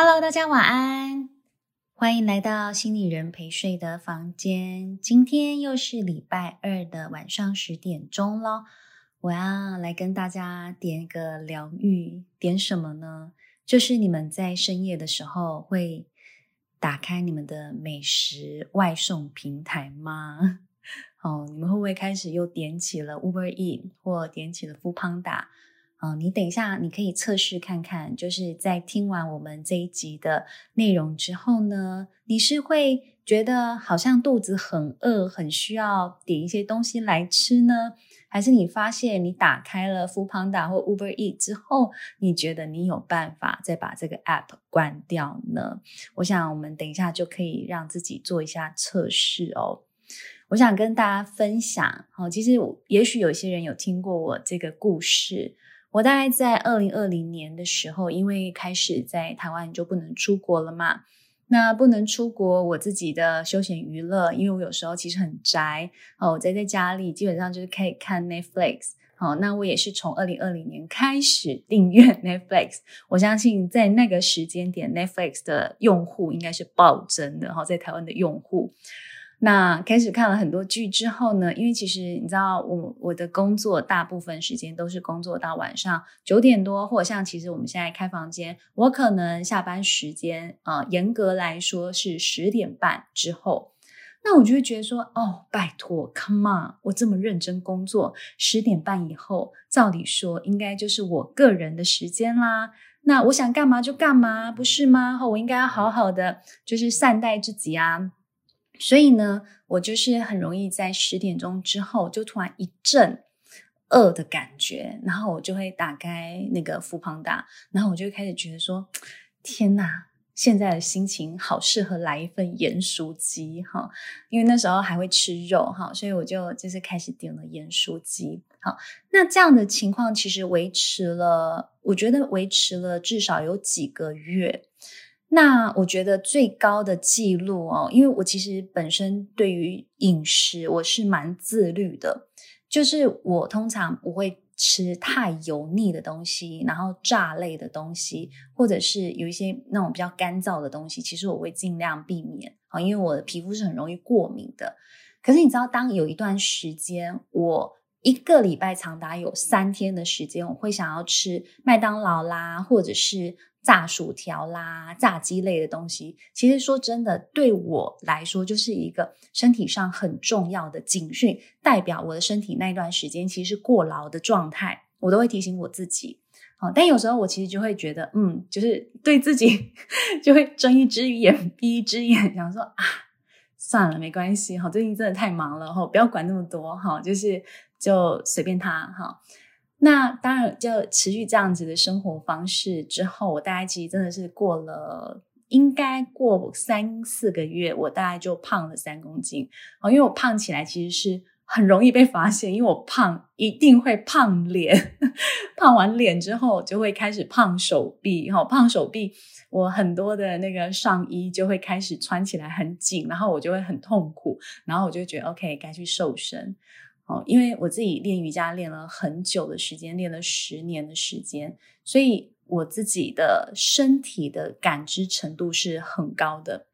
Hello，大家晚安，欢迎来到心理人陪睡的房间。今天又是礼拜二的晚上十点钟咯，我要来跟大家点一个疗愈，点什么呢？就是你们在深夜的时候会打开你们的美食外送平台吗？哦，你们会不会开始又点起了 Uber e a t 或点起了 Foodpanda？啊，你等一下，你可以测试看看，就是在听完我们这一集的内容之后呢，你是会觉得好像肚子很饿，很需要点一些东西来吃呢？还是你发现你打开了 f o o p a n d a 或 Uber Eat 之后，你觉得你有办法再把这个 App 关掉呢？我想我们等一下就可以让自己做一下测试哦。我想跟大家分享，哦，其实也许有些人有听过我这个故事。我大概在二零二零年的时候，因为开始在台湾就不能出国了嘛，那不能出国，我自己的休闲娱乐，因为我有时候其实很宅哦，我宅在家里基本上就是可以看 Netflix 哦，那我也是从二零二零年开始订阅 Netflix，我相信在那个时间点 Netflix 的用户应该是暴增的哈，在台湾的用户。那开始看了很多剧之后呢，因为其实你知道我我的工作大部分时间都是工作到晚上九点多，或者像其实我们现在开房间，我可能下班时间啊，呃，严格来说是十点半之后，那我就会觉得说，哦，拜托，come on，我这么认真工作，十点半以后，照理说应该就是我个人的时间啦，那我想干嘛就干嘛，不是吗？我应该要好好的就是善待自己啊。所以呢，我就是很容易在十点钟之后就突然一阵饿的感觉，然后我就会打开那个 Foodpanda，然后我就开始觉得说：天哪，现在的心情好适合来一份盐酥鸡哈！因为那时候还会吃肉哈，所以我就就是开始点了盐酥鸡。好，那这样的情况其实维持了，我觉得维持了至少有几个月。那我觉得最高的记录哦，因为我其实本身对于饮食我是蛮自律的，就是我通常不会吃太油腻的东西，然后炸类的东西，或者是有一些那种比较干燥的东西，其实我会尽量避免啊，因为我的皮肤是很容易过敏的。可是你知道，当有一段时间，我一个礼拜长达有三天的时间，我会想要吃麦当劳啦，或者是。炸薯条啦，炸鸡类的东西，其实说真的，对我来说就是一个身体上很重要的警讯，代表我的身体那一段时间其实是过劳的状态，我都会提醒我自己。好，但有时候我其实就会觉得，嗯，就是对自己 就会睁一只眼闭一只眼，想说啊，算了，没关系，哈，最近真的太忙了，哈，不要管那么多，哈，就是就随便他，哈。那当然，就持续这样子的生活方式之后，我大概其实真的是过了，应该过三四个月，我大概就胖了三公斤。哦，因为我胖起来其实是很容易被发现，因为我胖一定会胖脸，胖完脸之后就会开始胖手臂，哈，胖手臂，我很多的那个上衣就会开始穿起来很紧，然后我就会很痛苦，然后我就觉得 OK，该去瘦身。哦，因为我自己练瑜伽练了很久的时间，练了十年的时间，所以我自己的身体的感知程度是很高的。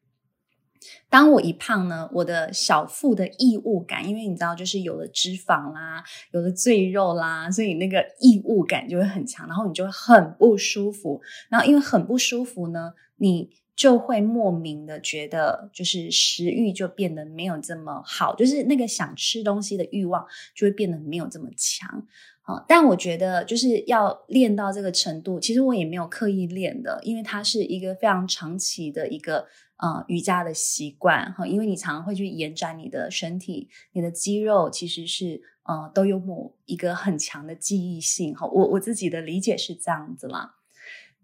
当我一胖呢，我的小腹的异物感，因为你知道，就是有了脂肪啦，有了赘肉啦，所以那个异物感就会很强，然后你就会很不舒服。然后因为很不舒服呢，你。就会莫名的觉得，就是食欲就变得没有这么好，就是那个想吃东西的欲望就会变得没有这么强。好，但我觉得就是要练到这个程度，其实我也没有刻意练的，因为它是一个非常长期的一个呃瑜伽的习惯哈，因为你常常会去延展你的身体，你的肌肉其实是呃都有某一个很强的记忆性哈，我我自己的理解是这样子啦。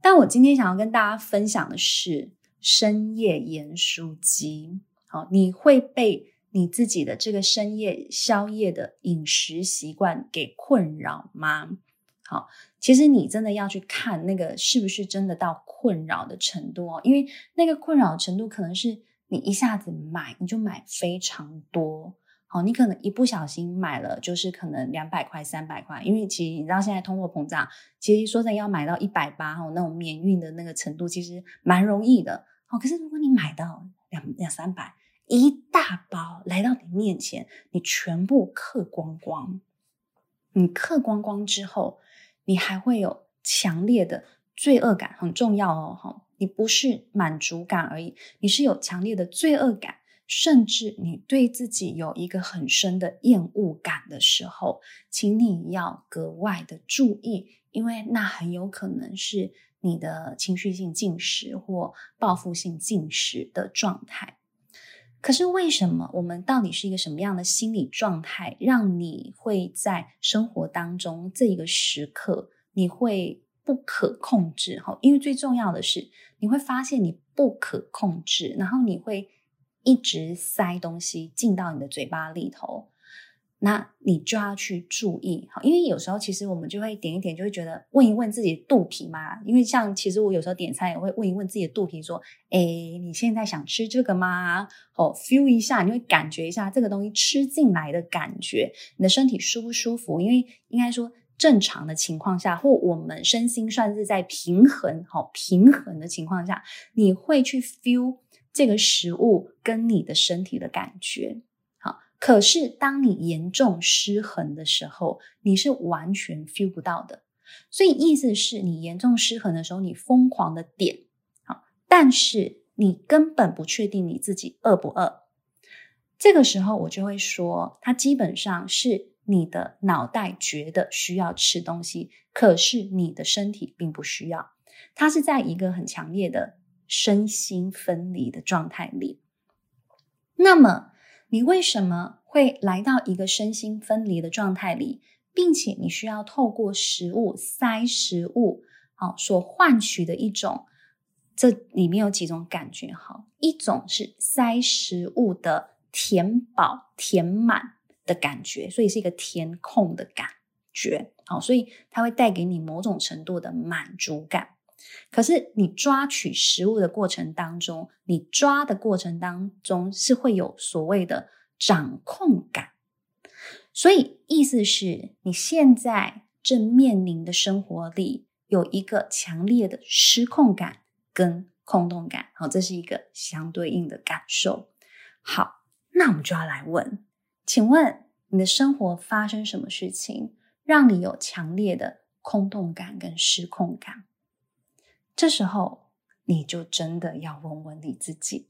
但我今天想要跟大家分享的是。深夜盐酥鸡，好，你会被你自己的这个深夜宵夜的饮食习惯给困扰吗？好，其实你真的要去看那个是不是真的到困扰的程度哦，因为那个困扰程度可能是你一下子买你就买非常多，好，你可能一不小心买了，就是可能两百块、三百块，因为其实你知道现在通货膨胀，其实说真的要买到一百八，哈，那种免运的那个程度，其实蛮容易的。好，可是如果你买到两两三百，一大包来到你面前，你全部嗑光光，你嗑光光之后，你还会有强烈的罪恶感，很重要哦，哈，你不是满足感而已，你是有强烈的罪恶感。甚至你对自己有一个很深的厌恶感的时候，请你要格外的注意，因为那很有可能是你的情绪性进食或报复性进食的状态。可是为什么我们到底是一个什么样的心理状态，让你会在生活当中这一个时刻你会不可控制？哈，因为最重要的是你会发现你不可控制，然后你会。一直塞东西进到你的嘴巴里头，那你就要去注意，好，因为有时候其实我们就会点一点，就会觉得问一问自己肚皮嘛。因为像其实我有时候点餐也会问一问自己的肚皮，说：“哎，你现在想吃这个吗？”哦，feel 一下，你会感觉一下这个东西吃进来的感觉，你的身体舒不舒服？因为应该说正常的情况下，或我们身心算是在平衡，好平衡的情况下，你会去 feel。这个食物跟你的身体的感觉，好，可是当你严重失衡的时候，你是完全 feel 不到的。所以意思是你严重失衡的时候，你疯狂的点，好，但是你根本不确定你自己饿不饿。这个时候我就会说，它基本上是你的脑袋觉得需要吃东西，可是你的身体并不需要。它是在一个很强烈的。身心分离的状态里，那么你为什么会来到一个身心分离的状态里，并且你需要透过食物塞食物，好，所换取的一种，这里面有几种感觉，哈，一种是塞食物的填饱、填满的感觉，所以是一个填空的感觉，好，所以它会带给你某种程度的满足感。可是你抓取食物的过程当中，你抓的过程当中是会有所谓的掌控感，所以意思是你现在正面临的生活里有一个强烈的失控感跟空洞感，好，这是一个相对应的感受。好，那我们就要来问，请问你的生活发生什么事情，让你有强烈的空洞感跟失控感？这时候，你就真的要问问你自己。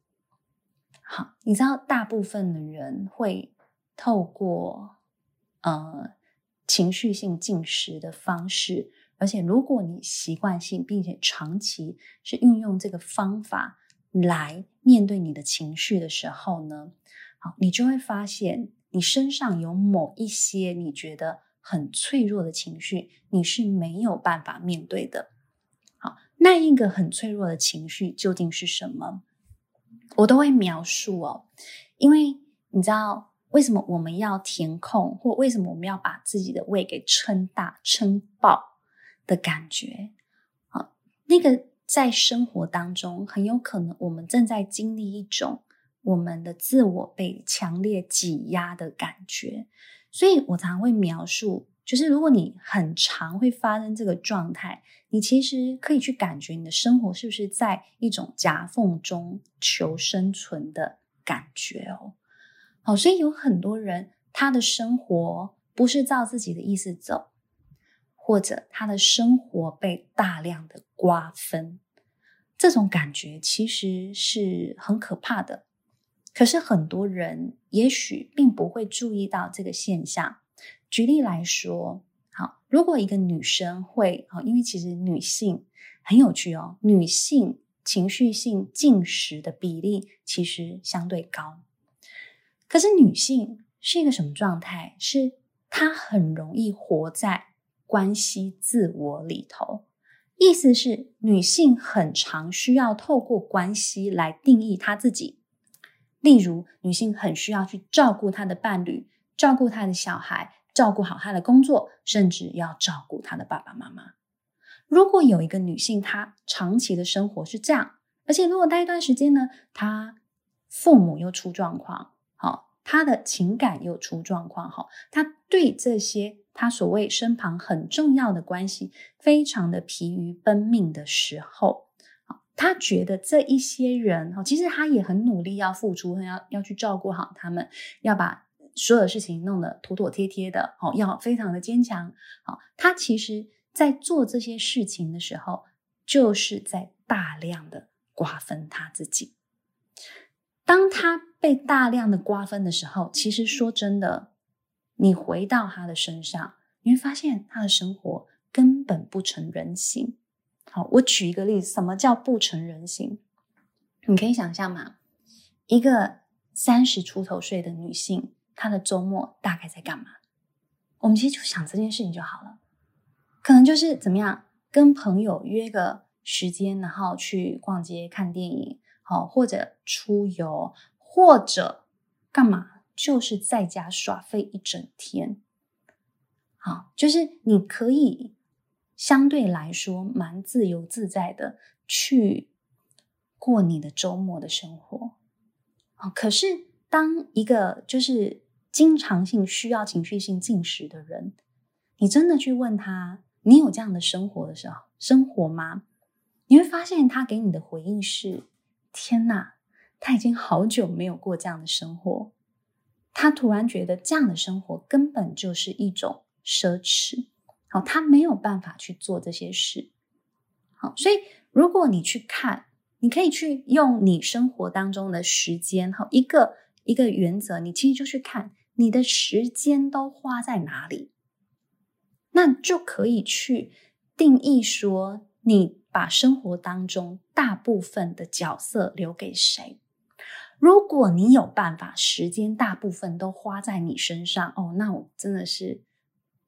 好，你知道，大部分的人会透过呃情绪性进食的方式，而且如果你习惯性并且长期是运用这个方法来面对你的情绪的时候呢，好，你就会发现你身上有某一些你觉得很脆弱的情绪，你是没有办法面对的。那一个很脆弱的情绪究竟是什么？我都会描述哦，因为你知道为什么我们要填空，或为什么我们要把自己的胃给撑大、撑爆的感觉？啊，那个在生活当中很有可能我们正在经历一种我们的自我被强烈挤压的感觉，所以我常会描述。就是如果你很常会发生这个状态，你其实可以去感觉你的生活是不是在一种夹缝中求生存的感觉哦。好，所以有很多人他的生活不是照自己的意思走，或者他的生活被大量的瓜分，这种感觉其实是很可怕的。可是很多人也许并不会注意到这个现象。举例来说，好，如果一个女生会，啊，因为其实女性很有趣哦，女性情绪性进食的比例其实相对高。可是女性是一个什么状态？是她很容易活在关系自我里头，意思是女性很常需要透过关系来定义她自己。例如，女性很需要去照顾她的伴侣，照顾她的小孩。照顾好她的工作，甚至要照顾她的爸爸妈妈。如果有一个女性，她长期的生活是这样，而且如果待一段时间呢，她父母又出状况，好，他的情感又出状况哈，他对这些他所谓身旁很重要的关系非常的疲于奔命的时候，他觉得这一些人哈，其实他也很努力要付出，要要去照顾好他们，要把所有事情弄得妥妥帖帖的，好，要非常的坚强，好，他其实在做这些事情的时候，就是在大量的瓜分他自己。当他被大量的瓜分的时候，其实说真的，你回到他的身上，你会发现他的生活根本不成人形。好，我举一个例子，什么叫不成人形？你可以想象吗？一个三十出头岁的女性，他的周末大概在干嘛？我们其实就想这件事情就好了，可能就是怎么样，跟朋友约个时间，然后去逛街、看电影。好，或者出游，或者干嘛，就是在家耍废一整天。好，就是你可以相对来说蛮自由自在的去过你的周末的生活。可是当一个就是经常性需要情绪性进食的人，你真的去问他，你有这样的生活的时候，生活吗？你会发现他给你的回应是。天哪，他已经好久没有过这样的生活，他突然觉得这样的生活根本就是一种奢侈。好，他没有办法去做这些事。好，所以如果你去看，你可以去用你生活当中的时间，好，一个一个原则，你其实就去看你的时间都花在哪里，那就可以去定义说你。把生活当中大部分的角色留给谁？如果你有办法，时间大部分都花在你身上，哦，那我真的是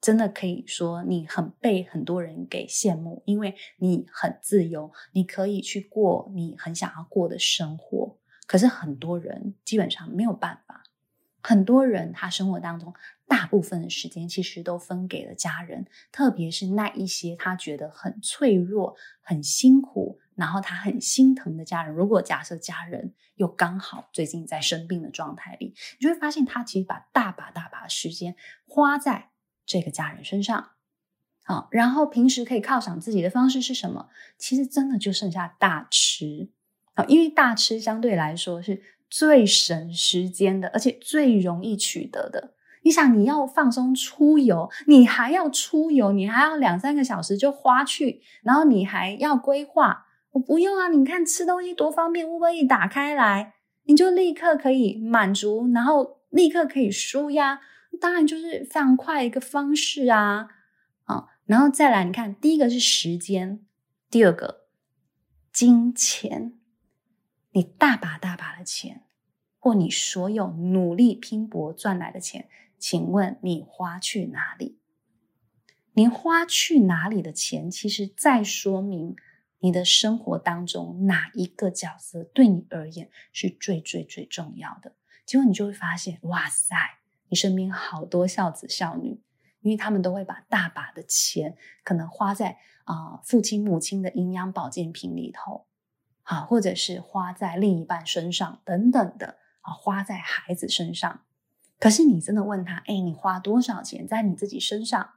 真的可以说你很被很多人给羡慕，因为你很自由，你可以去过你很想要过的生活。可是很多人基本上没有办法，很多人他生活当中。大部分的时间其实都分给了家人，特别是那一些他觉得很脆弱、很辛苦，然后他很心疼的家人。如果假设家人又刚好最近在生病的状态里，你就会发现他其实把大把大把的时间花在这个家人身上。好，然后平时可以犒赏自己的方式是什么？其实真的就剩下大吃。好，因为大吃相对来说是最省时间的，而且最容易取得的。你想，你要放松出游，你还要出游，你还要两三个小时就花去，然后你还要规划。我不用啊，你看吃东西多方便，Uber 一打开来，你就立刻可以满足，然后立刻可以舒压，当然就是非常快一个方式啊。啊，然后再来，你看，第一个是时间，第二个金钱，你大把大把的钱，或你所有努力拼搏赚来的钱。请问你花去哪里？你花去哪里的钱，其实在说明你的生活当中哪一个角色对你而言是最最最重要的。结果你就会发现，哇塞，你身边好多孝子孝女，因为他们都会把大把的钱可能花在啊、父亲母亲的营养保健品里头，啊，或者是花在另一半身上等等的啊，花在孩子身上。可是你真的问他，哎，你花多少钱在你自己身上？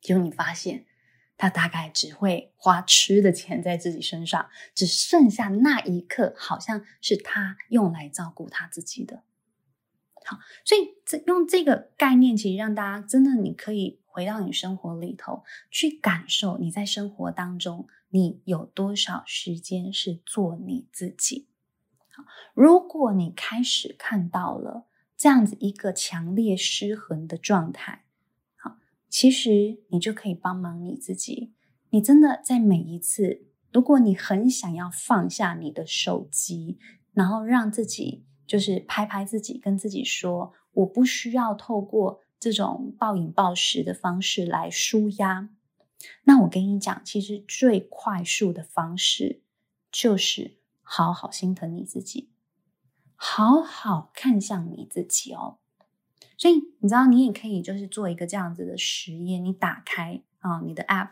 结果你发现，他大概只会花吃的钱在自己身上，只剩下那一刻，好像是他用来照顾他自己的。好，所以这用这个概念，其实让大家真的，你可以回到你生活里头去感受，你在生活当中，你有多少时间是做你自己。好，如果你开始看到了。这样子一个强烈失衡的状态，好，其实你就可以帮忙你自己。你真的在每一次，如果你很想要放下你的手机，然后让自己就是拍拍自己，跟自己说，我不需要透过这种暴饮暴食的方式来舒压。那我跟你讲，其实最快速的方式就是好好心疼你自己。好好看向你自己哦，所以你知道，你也可以就是做一个这样子的实验。你打开啊，你的 App，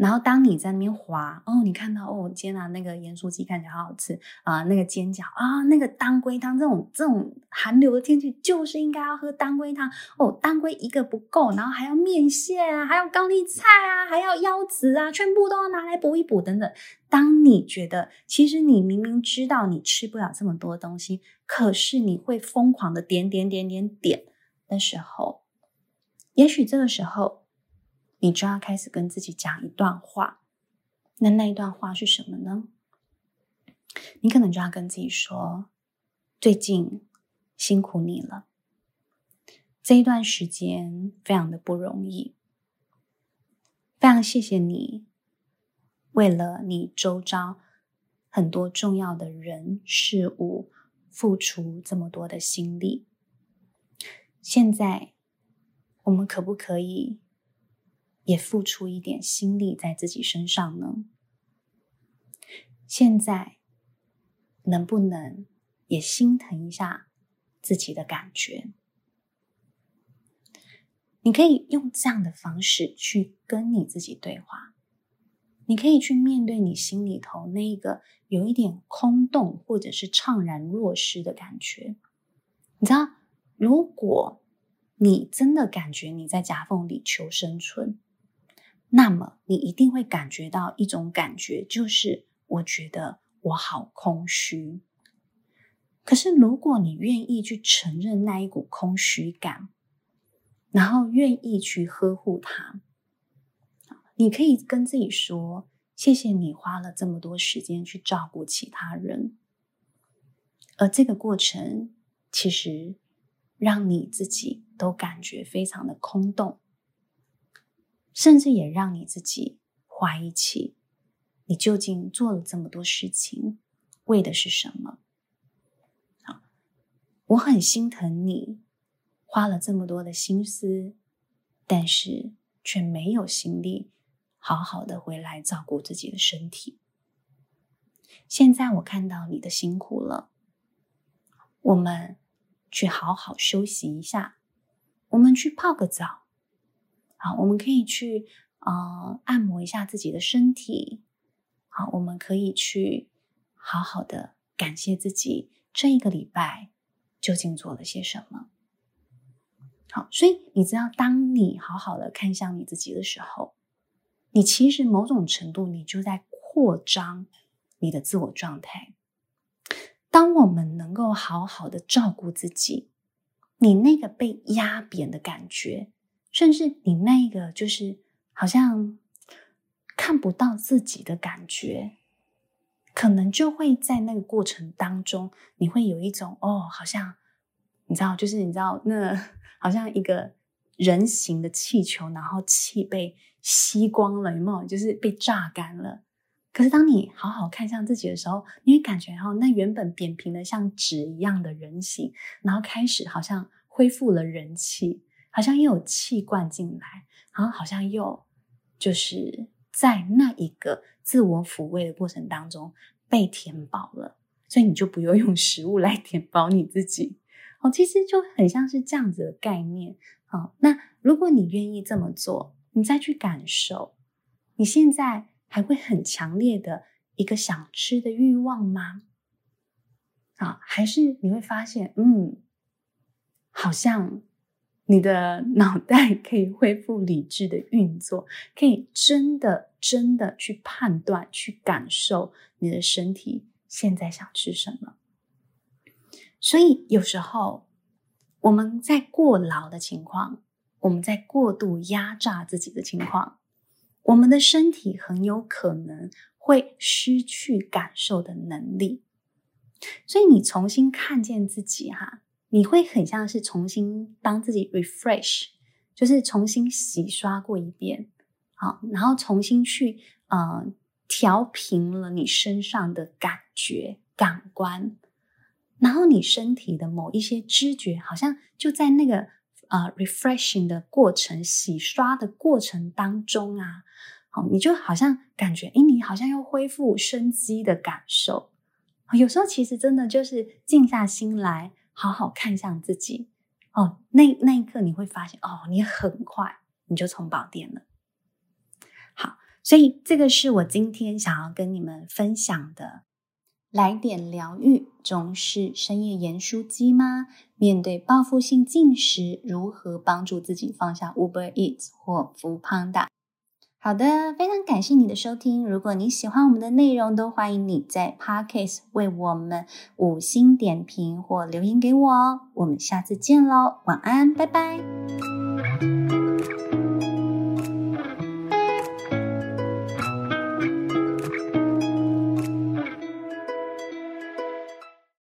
然后当你在那边滑哦，你看到哦，天哪，那个盐酥鸡看起来好好吃啊，那个煎饺啊，那个当归汤，这种这种寒流的天气就是应该要喝当归汤哦。当归一个不够，然后还要面线啊，还有高丽菜啊，还要腰子啊，全部都要拿来补一补等等。当你觉得其实你明明知道你吃不了这么多东西，可是你会疯狂的点点点点点的时候，也许这个时候。你就要开始跟自己讲一段话，那那一段话是什么呢？你可能就要跟自己说：“最近辛苦你了，这一段时间非常的不容易，非常谢谢你，为了你周遭很多重要的人事物付出这么多的心力。现在我们可不可以？”也付出一点心力在自己身上呢？现在能不能也心疼一下自己的感觉？你可以用这样的方式去跟你自己对话，你可以去面对你心里头那个有一点空洞或者是怅然若失的感觉。你知道，如果你真的感觉你在夹缝里求生存，那么你一定会感觉到一种感觉，就是我觉得我好空虚。可是如果你愿意去承认那一股空虚感，然后愿意去呵护它，你可以跟自己说：“谢谢你花了这么多时间去照顾其他人。”而这个过程其实让你自己都感觉非常的空洞。甚至也让你自己怀疑起，你究竟做了这么多事情，为的是什么？好，我很心疼你，花了这么多的心思，但是却没有心力好好的回来照顾自己的身体。现在我看到你的辛苦了，我们去好好休息一下，我们去泡个澡。好，我们可以去呃按摩一下自己的身体。好，我们可以去好好的感谢自己这一个礼拜究竟做了些什么。好，所以你知道，当你好好的看向你自己的时候，你其实某种程度你就在扩张你的自我状态。当我们能够好好的照顾自己，你那个被压扁的感觉。甚至你那个就是好像看不到自己的感觉，可能就会在那个过程当中，你会有一种哦，好像你知道，就是你知道，那好像一个人形的气球，然后气被吸光了，有没有？就是被榨干了。可是当你好好看向自己的时候，你会感觉哦，那原本扁平的像纸一样的人形，然后开始好像恢复了人气。好像又有气灌进来，然后好像又就是在那一个自我抚慰的过程当中被填饱了，所以你就不用用食物来填饱你自己。哦，其实就很像是这样子的概念。哦，那如果你愿意这么做，你再去感受，你现在还会很强烈的一个想吃的欲望吗？啊，还是你会发现，嗯，好像。你的脑袋可以恢复理智的运作，可以真的真的去判断、去感受你的身体现在想吃什么。所以有时候我们在过劳的情况，我们在过度压榨自己的情况，我们的身体很有可能会失去感受的能力。所以你重新看见自己，哈。你会很像是重新帮自己 refresh，就是重新洗刷过一遍，好，然后重新去呃调平了你身上的感觉感官，然后你身体的某一些知觉，好像就在那个呃 refreshing 的过程、洗刷的过程当中啊，好，你就好像感觉，诶，你好像又恢复生机的感受。有时候其实真的就是静下心来。好好看向自己哦，那那一刻你会发现哦，你很快你就充饱电了。好，所以这个是我今天想要跟你们分享的。来点疗愈，总是深夜盐酥鸡吗？面对报复性进食，如何帮助自己放下 Uber Eats 或 Foodpanda？好的，非常感谢你的收听。如果你喜欢我们的内容，都欢迎你在 Podcast 为我们五星点评或留言给我哦。我们下次见喽，晚安，拜拜。